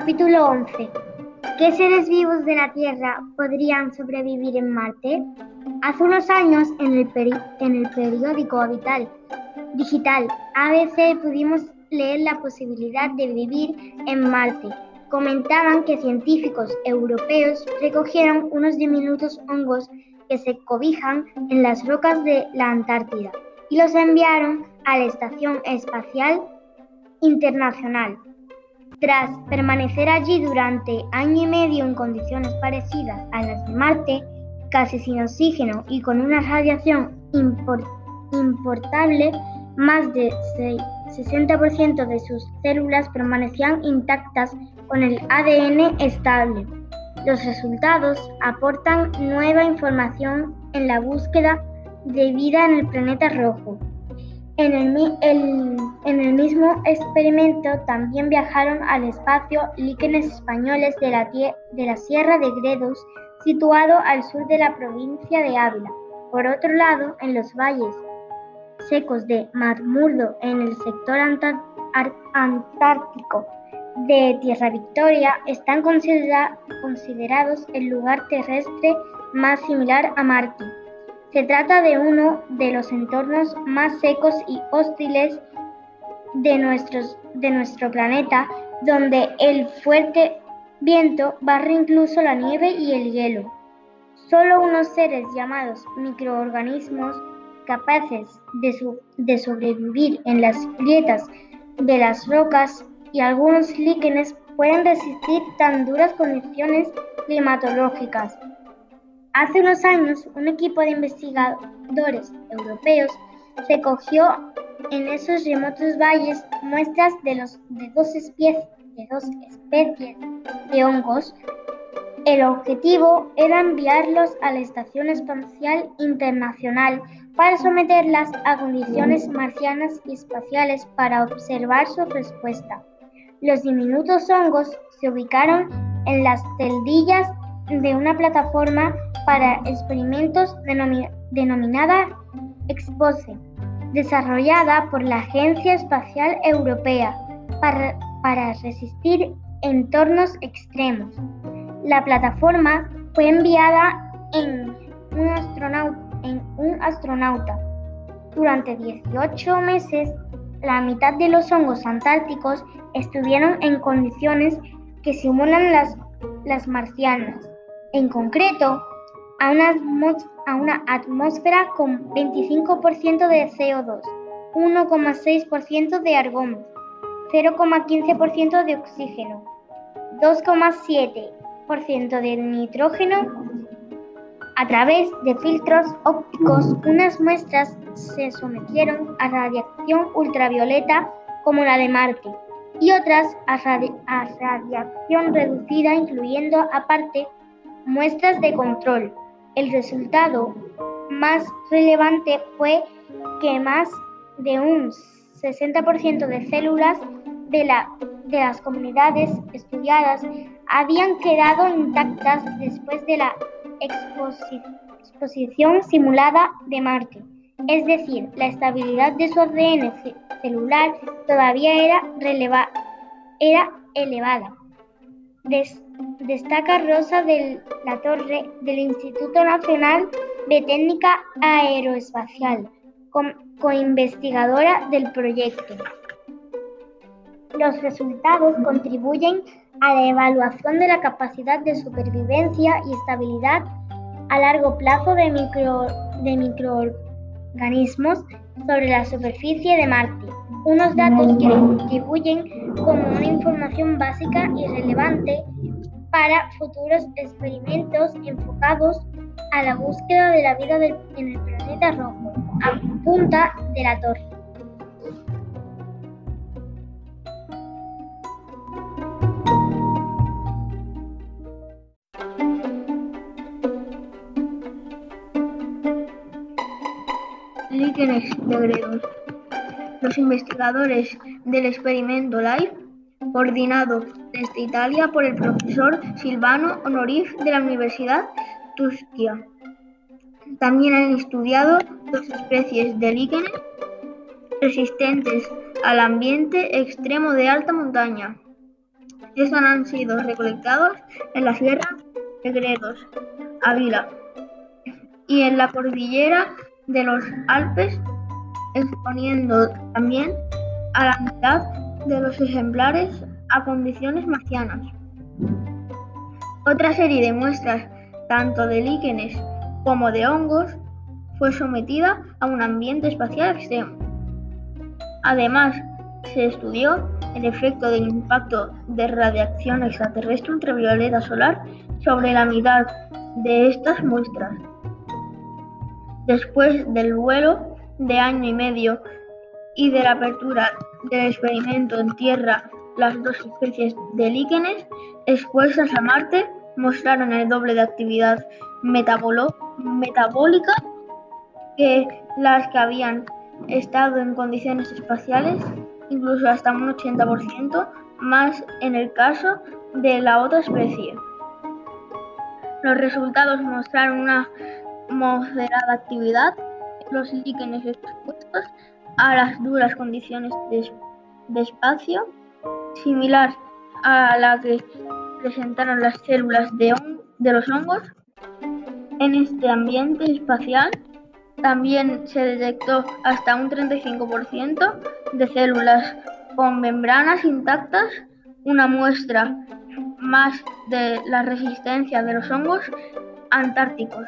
Capítulo 11. ¿Qué seres vivos de la Tierra podrían sobrevivir en Marte? Hace unos años, en el, en el periódico Habital Digital ABC pudimos leer la posibilidad de vivir en Marte. Comentaban que científicos europeos recogieron unos diminutos hongos que se cobijan en las rocas de la Antártida y los enviaron a la Estación Espacial Internacional. Tras permanecer allí durante año y medio en condiciones parecidas a las de Marte, casi sin oxígeno y con una radiación importable, más de 60% de sus células permanecían intactas con el ADN estable. Los resultados aportan nueva información en la búsqueda de vida en el planeta rojo. En el, mismo experimento también viajaron al espacio líquenes españoles de la, Sierra de Gredos, situado al sur de la provincia de Ávila. Por otro lado, en los valles secos de Marmurdo, en el sector antártico de Tierra Victoria, están considerados el lugar terrestre más similar a Marte. Se trata de uno de los entornos más secos y hostiles de, nuestro planeta, donde el fuerte viento barre incluso la nieve y el hielo. Solo unos seres llamados microorganismos capaces de, de, sobrevivir en las grietas de las rocas y algunos líquenes pueden resistir tan duras condiciones climatológicas. Hace unos años, un equipo de investigadores europeos recogió en esos remotos valles muestras de, dos, especies, de dos especies de hongos. El objetivo era enviarlos a la Estación Espacial Internacional para someterlas a condiciones marcianas y espaciales para observar su respuesta. Los diminutos hongos se ubicaron en las celdillas de una plataforma para experimentos denominada Expose, desarrollada por la Agencia Espacial Europea para, para resistir entornos extremos. La plataforma fue enviada en un, astronauta, en un astronauta. Durante 18 meses, la mitad de los hongos antárticos estuvieron en condiciones que simulan las, las marcianas. En concreto, a una, atmósfera con 25% de CO2, 1,6% de argón, 0,15% de oxígeno, 2,7% de nitrógeno. A través de filtros ópticos, unas muestras se sometieron a radiación ultravioleta como la de Marte y otras a radiación reducida, incluyendo aparte muestras de control. El resultado más relevante fue que más de un 60% de células de, la, de las comunidades estudiadas habían quedado intactas después de la exposición simulada de Marte. Es decir, la estabilidad de su ADN celular todavía era, era elevada destaca Rosa de la Torre del Instituto Nacional de Técnica Aeroespacial, coinvestigadora del proyecto. Los resultados contribuyen a la evaluación de la capacidad de supervivencia y estabilidad a largo plazo de, micro, de microorganismos sobre la superficie de Marte unos datos que contribuyen como una información básica y relevante para futuros experimentos enfocados a la búsqueda de la vida en el planeta rojo, a punta de la torre. Líquenes de los investigadores del experimento LIFE, coordinado desde Italia por el profesor Silvano Honorif de la Universidad Tuscia. También han estudiado dos especies de líquenes resistentes al ambiente extremo de alta montaña. Estos han sido recolectados en la Sierra de Gredos, Ávila, y en la cordillera de los Alpes, exponiendo también a la mitad de los ejemplares a condiciones marcianas. Otra serie de muestras, tanto de líquenes como de hongos, fue sometida a un ambiente espacial extremo. Además, se estudió el efecto del impacto de radiación extraterrestre ultravioleta solar sobre la mitad de estas muestras. Después del vuelo de año y medio y de la apertura del experimento en Tierra, las dos especies de líquenes expuestas a Marte mostraron el doble de actividad metabólica que las que habían estado en condiciones espaciales, incluso hasta un 80% más en el caso de la otra especie. Los resultados mostraron una moderada actividad en los líquenes expuestos a las duras condiciones de, espacio, similar a la que presentaron las células de, de los hongos. En este ambiente espacial también se detectó hasta un 35% de células con membranas intactas, una muestra más de la resistencia de los hongos antárticos.